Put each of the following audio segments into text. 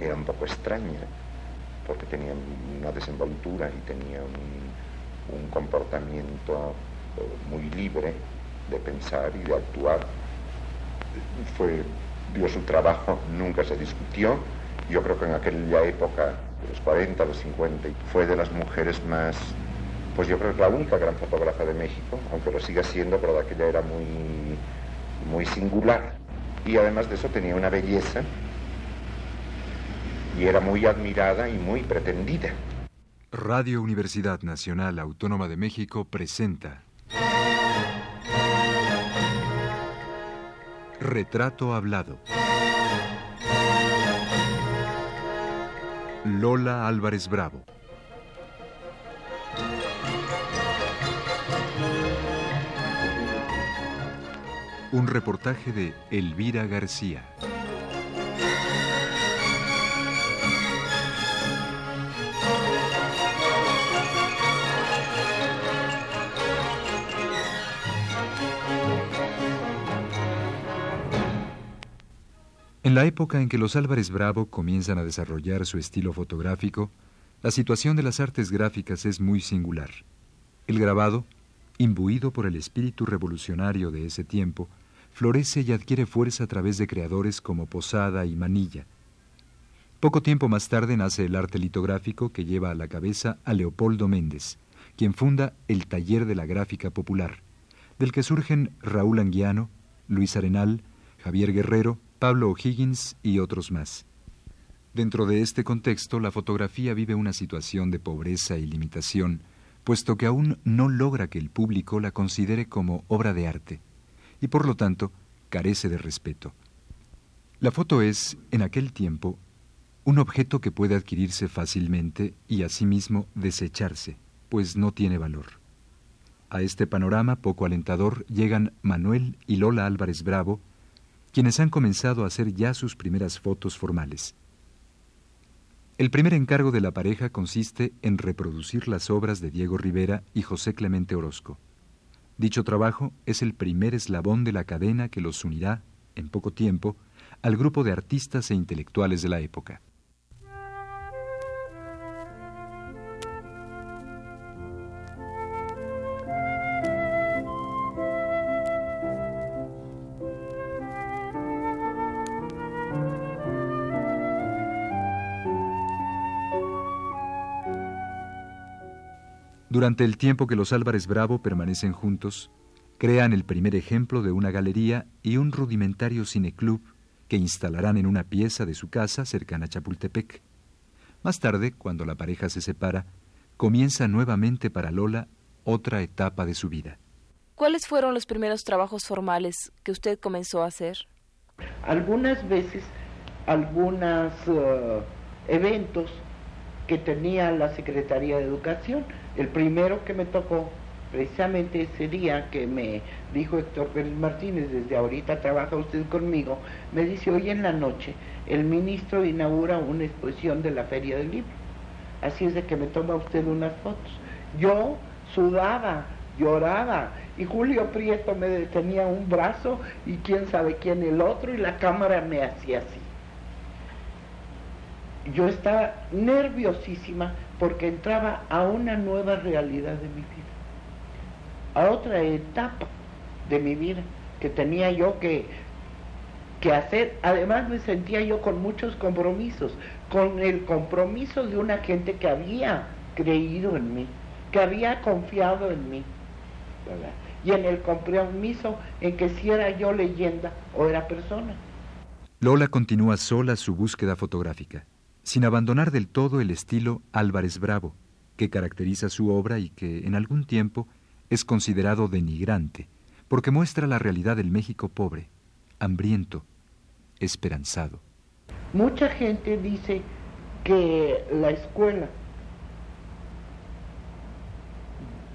era un poco extraña, porque tenía una desenvoltura y tenía un, comportamiento eh, muy libre de pensar y de actuar. Fue, dio su trabajo, nunca se discutió. Yo creo que en aquella época, de los 40, los 50, fue de las mujeres más, pues yo creo que la única gran fotógrafa de México, aunque lo siga siendo, pero de aquella era muy, muy singular. Y además de eso tenía una belleza y era muy admirada y muy pretendida. Radio Universidad Nacional Autónoma de México presenta Retrato Hablado. Lola Álvarez Bravo. Un reportaje de Elvira García. En la época en que los Álvarez Bravo comienzan a desarrollar su estilo fotográfico, la situación de las artes gráficas es muy singular. El grabado, imbuido por el espíritu revolucionario de ese tiempo, florece y adquiere fuerza a través de creadores como Posada y Manilla. Poco tiempo más tarde nace el arte litográfico que lleva a la cabeza a Leopoldo Méndez, quien funda el Taller de la Gráfica Popular, del que surgen Raúl Anguiano, Luis Arenal, Javier Guerrero, Pablo O'Higgins y otros más. Dentro de este contexto, la fotografía vive una situación de pobreza y limitación, puesto que aún no logra que el público la considere como obra de arte, y por lo tanto carece de respeto. La foto es, en aquel tiempo, un objeto que puede adquirirse fácilmente y asimismo desecharse, pues no tiene valor. A este panorama poco alentador llegan Manuel y Lola Álvarez Bravo, quienes han comenzado a hacer ya sus primeras fotos formales. El primer encargo de la pareja consiste en reproducir las obras de Diego Rivera y José Clemente Orozco. Dicho trabajo es el primer eslabón de la cadena que los unirá, en poco tiempo, al grupo de artistas e intelectuales de la época. Durante el tiempo que los Álvarez Bravo permanecen juntos, crean el primer ejemplo de una galería y un rudimentario cineclub que instalarán en una pieza de su casa cercana a Chapultepec. Más tarde, cuando la pareja se separa, comienza nuevamente para Lola otra etapa de su vida. ¿Cuáles fueron los primeros trabajos formales que usted comenzó a hacer? Algunas veces, algunos eh, eventos que tenía la Secretaría de Educación. El primero que me tocó, precisamente ese día que me dijo Héctor Pérez Martínez, desde ahorita trabaja usted conmigo, me dice, hoy en la noche el ministro inaugura una exposición de la Feria del Libro. Así es de que me toma usted unas fotos. Yo sudaba, lloraba, y Julio Prieto me detenía un brazo y quién sabe quién el otro, y la cámara me hacía así yo estaba nerviosísima porque entraba a una nueva realidad de mi vida, a otra etapa de mi vida que tenía yo que, que hacer. Además me sentía yo con muchos compromisos, con el compromiso de una gente que había creído en mí, que había confiado en mí, y en el compromiso en que si era yo leyenda o era persona. Lola continúa sola su búsqueda fotográfica sin abandonar del todo el estilo Álvarez Bravo, que caracteriza su obra y que en algún tiempo es considerado denigrante, porque muestra la realidad del México pobre, hambriento, esperanzado. Mucha gente dice que la escuela,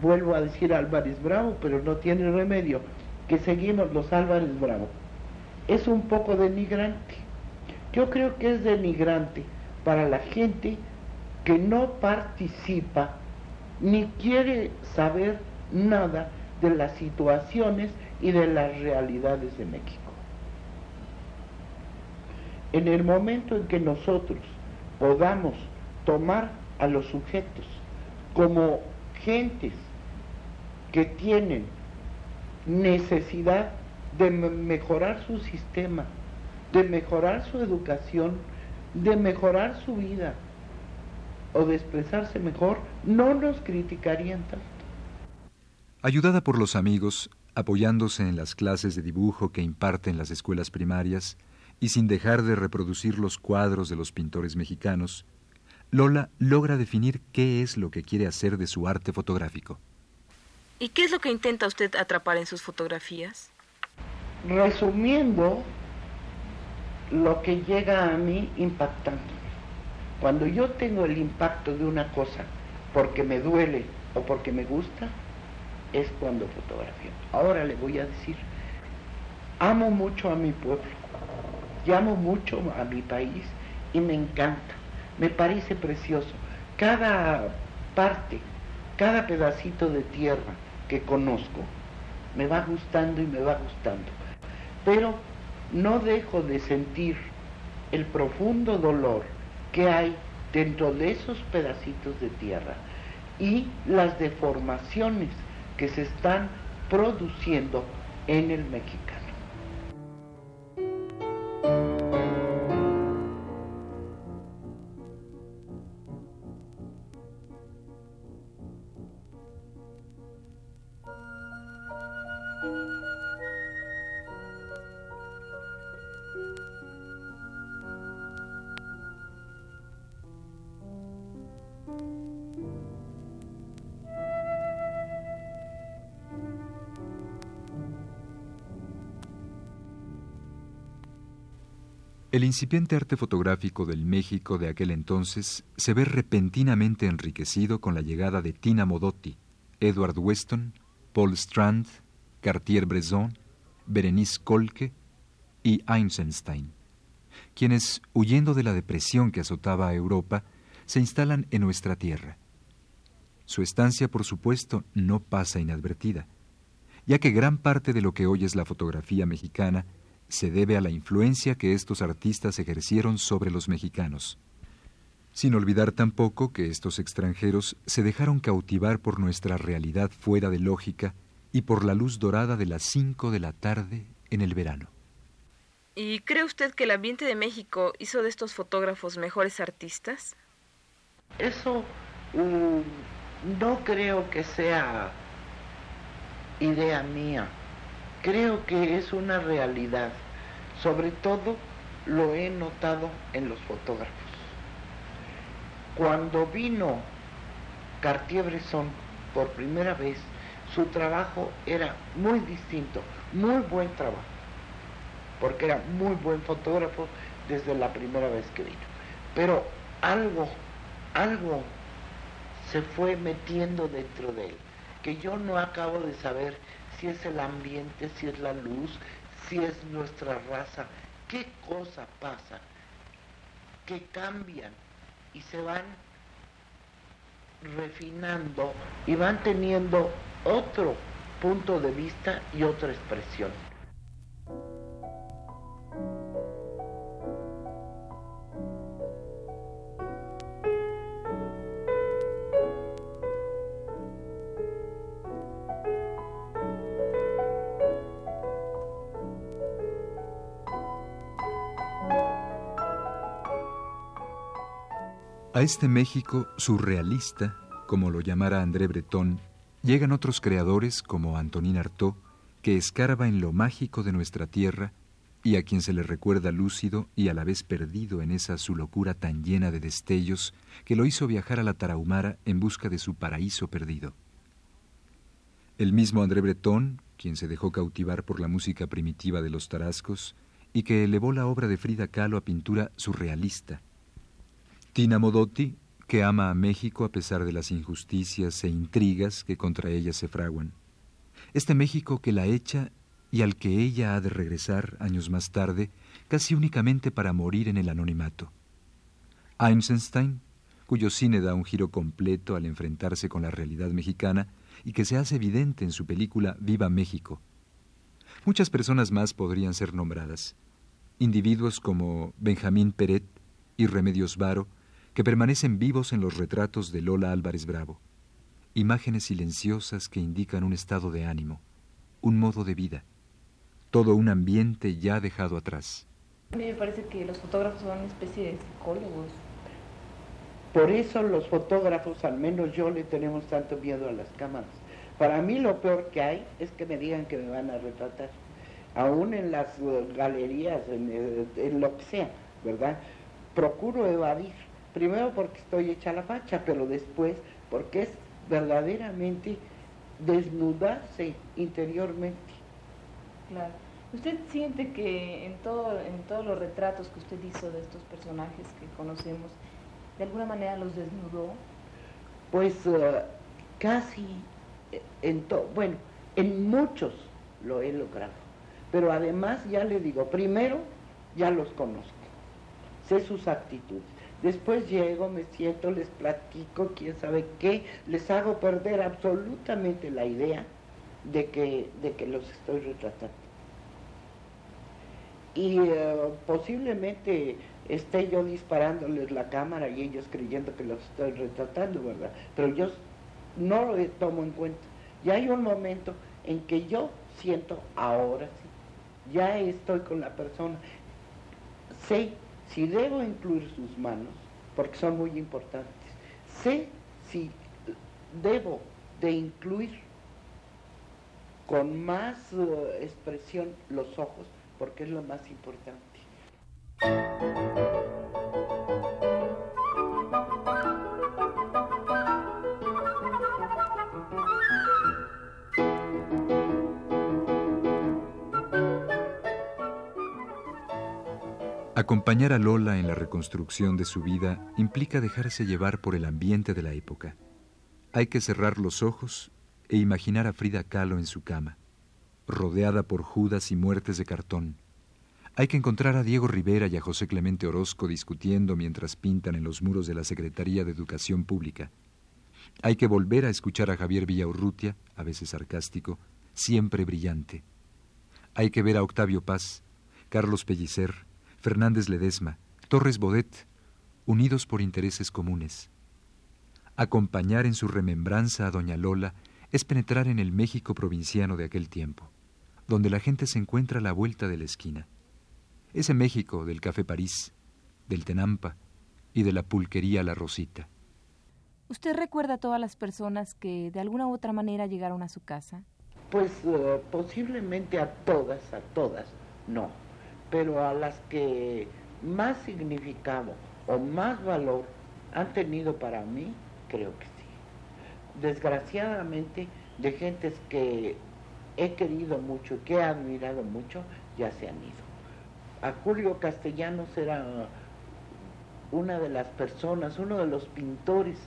vuelvo a decir Álvarez Bravo, pero no tiene remedio, que seguimos los Álvarez Bravo, es un poco denigrante. Yo creo que es denigrante para la gente que no participa ni quiere saber nada de las situaciones y de las realidades de México. En el momento en que nosotros podamos tomar a los sujetos como gentes que tienen necesidad de mejorar su sistema, de mejorar su educación, de mejorar su vida o de expresarse mejor, no nos criticarían tanto. Ayudada por los amigos, apoyándose en las clases de dibujo que imparten las escuelas primarias y sin dejar de reproducir los cuadros de los pintores mexicanos, Lola logra definir qué es lo que quiere hacer de su arte fotográfico. ¿Y qué es lo que intenta usted atrapar en sus fotografías? Resumiendo, lo que llega a mí impactando. Cuando yo tengo el impacto de una cosa porque me duele o porque me gusta, es cuando fotografío. Ahora le voy a decir, amo mucho a mi pueblo, llamo mucho a mi país y me encanta, me parece precioso. Cada parte, cada pedacito de tierra que conozco, me va gustando y me va gustando. Pero no dejo de sentir el profundo dolor que hay dentro de esos pedacitos de tierra y las deformaciones que se están produciendo en el mexicano. El incipiente arte fotográfico del México de aquel entonces se ve repentinamente enriquecido con la llegada de Tina Modotti, Edward Weston, Paul Strand, Cartier-Bresson, Berenice Kolke y Einstein, quienes, huyendo de la depresión que azotaba a Europa, se instalan en nuestra tierra. Su estancia, por supuesto, no pasa inadvertida, ya que gran parte de lo que hoy es la fotografía mexicana se debe a la influencia que estos artistas ejercieron sobre los mexicanos. Sin olvidar tampoco que estos extranjeros se dejaron cautivar por nuestra realidad fuera de lógica y por la luz dorada de las cinco de la tarde en el verano. ¿Y cree usted que el ambiente de México hizo de estos fotógrafos mejores artistas? Eso mm, no creo que sea idea mía creo que es una realidad. Sobre todo lo he notado en los fotógrafos. Cuando vino Cartier-Bresson por primera vez, su trabajo era muy distinto, muy buen trabajo, porque era muy buen fotógrafo desde la primera vez que vino. Pero algo, algo se fue metiendo dentro de él, que yo no acabo de saber si es el ambiente, si es la luz, si es nuestra raza, qué cosa pasa, que cambian y se van refinando y van teniendo otro punto de vista y otra expresión. A este México surrealista, como lo llamara André Breton, llegan otros creadores como Antonín Artaud, que escarba en lo mágico de nuestra tierra y a quien se le recuerda lúcido y a la vez perdido en esa su locura tan llena de destellos que lo hizo viajar a la Tarahumara en busca de su paraíso perdido. El mismo André Breton, quien se dejó cautivar por la música primitiva de los tarascos y que elevó la obra de Frida Kahlo a pintura surrealista, Tina Modotti, que ama a México a pesar de las injusticias e intrigas que contra ella se fraguan. Este México que la echa y al que ella ha de regresar años más tarde, casi únicamente para morir en el anonimato. Einstein, cuyo cine da un giro completo al enfrentarse con la realidad mexicana y que se hace evidente en su película Viva México. Muchas personas más podrían ser nombradas, individuos como Benjamín Peret y Remedios Varo, que permanecen vivos en los retratos de Lola Álvarez Bravo, imágenes silenciosas que indican un estado de ánimo, un modo de vida, todo un ambiente ya dejado atrás. A mí me parece que los fotógrafos son una especie de psicólogos. Por eso los fotógrafos, al menos yo, le tenemos tanto miedo a las cámaras. Para mí lo peor que hay es que me digan que me van a retratar, aún en las eh, galerías, en, en lo que sea, ¿verdad? Procuro evadir, primero porque estoy hecha la facha, pero después porque es verdaderamente desnudarse interiormente. Claro. ¿Usted siente que en, todo, en todos los retratos que usted hizo de estos personajes que conocemos, de alguna manera los desnudó? Pues eh, casi en todo, bueno, en muchos lo he logrado. Pero además, ya le digo, primero ya los conozco, sé sus actitudes. Después llego, me siento, les platico, quién sabe qué, les hago perder absolutamente la idea de que, de que los estoy retratando. Y eh, posiblemente esté yo disparándoles la cámara y ellos creyendo que los estoy retratando, ¿verdad? Pero yo no lo tomo en cuenta. Y hay un momento en que yo siento, ahora sí, ya estoy con la persona, sé si debo incluir sus manos, porque son muy importantes, sé si debo de incluir con más eh, expresión los ojos, porque es lo más importante. Acompañar a Lola en la reconstrucción de su vida implica dejarse llevar por el ambiente de la época. Hay que cerrar los ojos e imaginar a Frida Kahlo en su cama, rodeada por judas y muertes de cartón. Hay que encontrar a Diego Rivera y a José Clemente Orozco discutiendo mientras pintan en los muros de la Secretaría de Educación Pública. Hay que volver a escuchar a Javier Villaurrutia, a veces sarcástico, siempre brillante. Hay que ver a Octavio Paz, Carlos Pellicer, Fernández Ledesma, Torres Bodet, unidos por intereses comunes. Acompañar en su remembranza a Doña Lola es penetrar en el México provinciano de aquel tiempo, donde la gente se encuentra a la vuelta de la esquina. Ese México del Café París, del Tenampa y de la pulquería La Rosita. ¿Usted recuerda a todas las personas que de alguna u otra manera llegaron a su casa? Pues eh, posiblemente a todas, a todas, no pero a las que más significado o más valor han tenido para mí, creo que sí. Desgraciadamente, de gentes que he querido mucho y que he admirado mucho, ya se han ido. A Julio Castellanos era una de las personas, uno de los pintores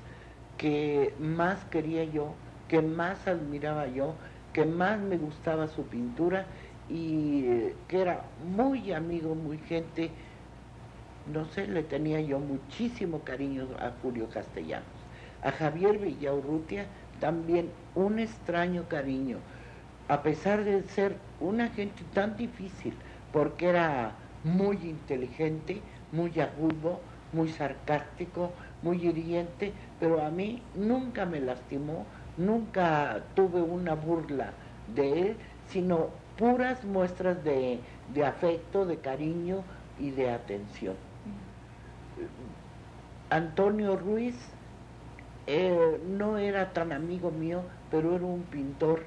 que más quería yo, que más admiraba yo, que más me gustaba su pintura y que era muy amigo, muy gente, no sé, le tenía yo muchísimo cariño a Julio Castellanos. A Javier Villaurrutia también un extraño cariño, a pesar de ser una gente tan difícil, porque era muy inteligente, muy agudo, muy sarcástico, muy hiriente, pero a mí nunca me lastimó, nunca tuve una burla de él, sino puras muestras de, afecto, de cariño y de atención. Antonio Ruiz eh, no era tan amigo mío, pero era un pintor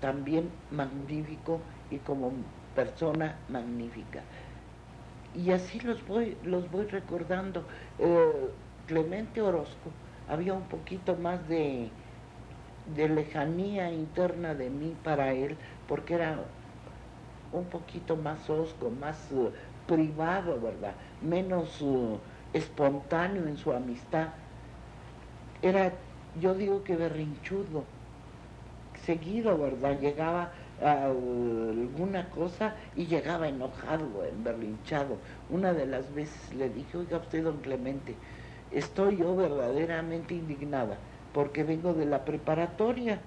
también magnífico y como persona magnífica. Y así los voy, los voy recordando. Eh, Clemente Orozco había un poquito más de, de lejanía interna de mí para él, porque era un poquito más osco, más uh, privado, ¿verdad? Menos uh, espontáneo en su amistad. Era, yo digo que berrinchudo, seguido, ¿verdad? Llegaba a uh, alguna cosa y llegaba enojado, berrinchado. Una de las veces le dije, oiga usted, don Clemente, estoy yo verdaderamente indignada porque vengo de la preparatoria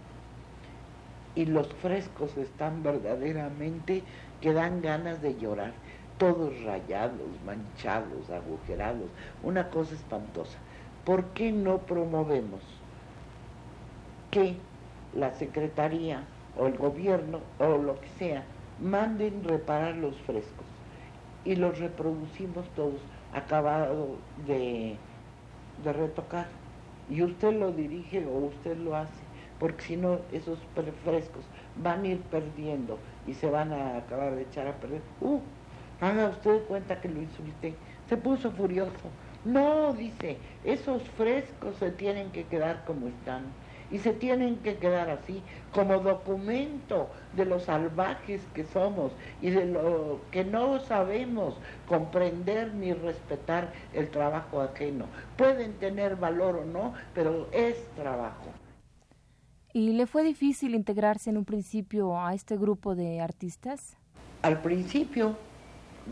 y los frescos están verdaderamente que dan ganas de llorar. todos rayados, manchados, agujerados, una cosa espantosa. ¿Por qué no promovemos que la Secretaría o el gobierno o lo que sea manden reparar los frescos y los reproducimos todos acabados de, de retocar? Y usted lo dirige o usted lo hace, porque si no esos frescos van a ir perdiendo y se van a acabar de echar a perder. ¡Uh! Haga usted cuenta que lo insulté. Se puso furioso. No, dice, esos frescos se tienen que quedar como están. Y se tienen que quedar así, como documento de los salvajes que somos y de lo que no sabemos comprender ni respetar el trabajo ajeno. Pueden tener valor o no, pero es trabajo. ¿Y le fue difícil integrarse en un principio a este grupo de artistas? Al principio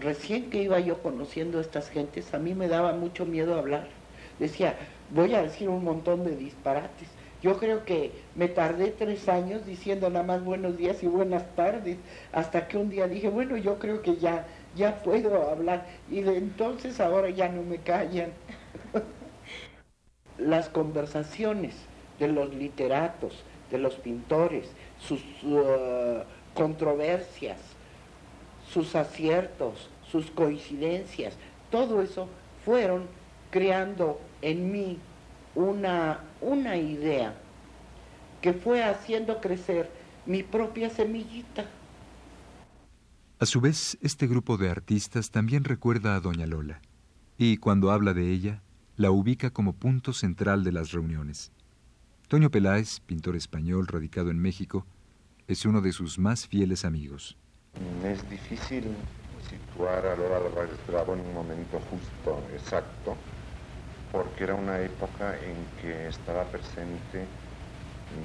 recién que iba yo conociendo a estas gentes, a mí me daba mucho miedo hablar. Decía, voy a decir un montón de disparates. Yo creo que me tardé tres años diciendo nada más buenos días y buenas tardes, hasta que un día dije, bueno, yo creo que ya, ya puedo hablar. Y de entonces ahora ya no me callan. Las conversaciones de los literatos, de los pintores, sus uh, controversias, sus aciertos, sus coincidencias, todo eso fueron creando en mí una, una idea que fue haciendo crecer mi propia semillita. A su vez, este grupo de artistas también recuerda a Doña Lola, y cuando habla de ella, la ubica como punto central de las reuniones. Toño Peláez, pintor español radicado en México, es uno de sus más fieles amigos. Es difícil situar a Lola Álvarez Bravo en un momento justo, exacto, porque era una época en que estaba presente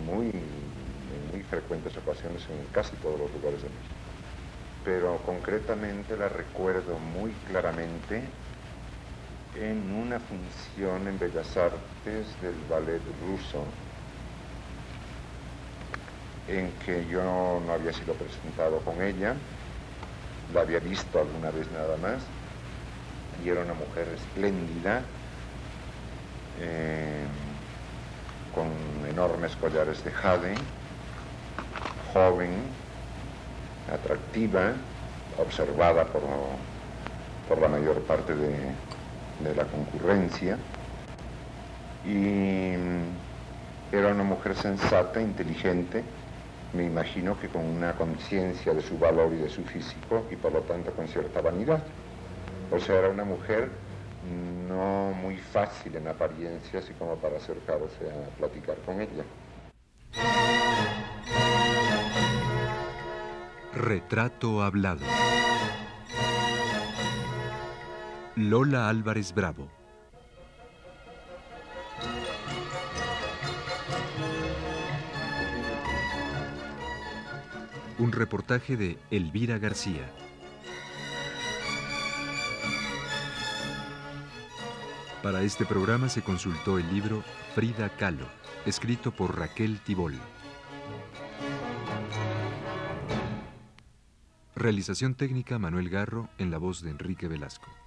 muy, en muy frecuentes ocasiones en casi todos los lugares de México. Pero concretamente la recuerdo muy claramente en una función en Bellas Artes del ballet ruso en que yo no había sido presentado con ella, la había visto alguna vez nada más, y era una mujer espléndida, eh, con enormes collares de jade, joven, atractiva, observada por, por la mayor parte de, de la concurrencia, y era una mujer sensata, inteligente, me imagino que con una conciencia de su valor y de su físico y por lo tanto con cierta vanidad. O sea, era una mujer no muy fácil en apariencia, así como para acercarse a platicar con ella. Retrato hablado. Lola Álvarez Bravo. Un reportaje de Elvira García. Para este programa se consultó el libro Frida Kahlo, escrito por Raquel Tibol. Realización técnica Manuel Garro en la voz de Enrique Velasco.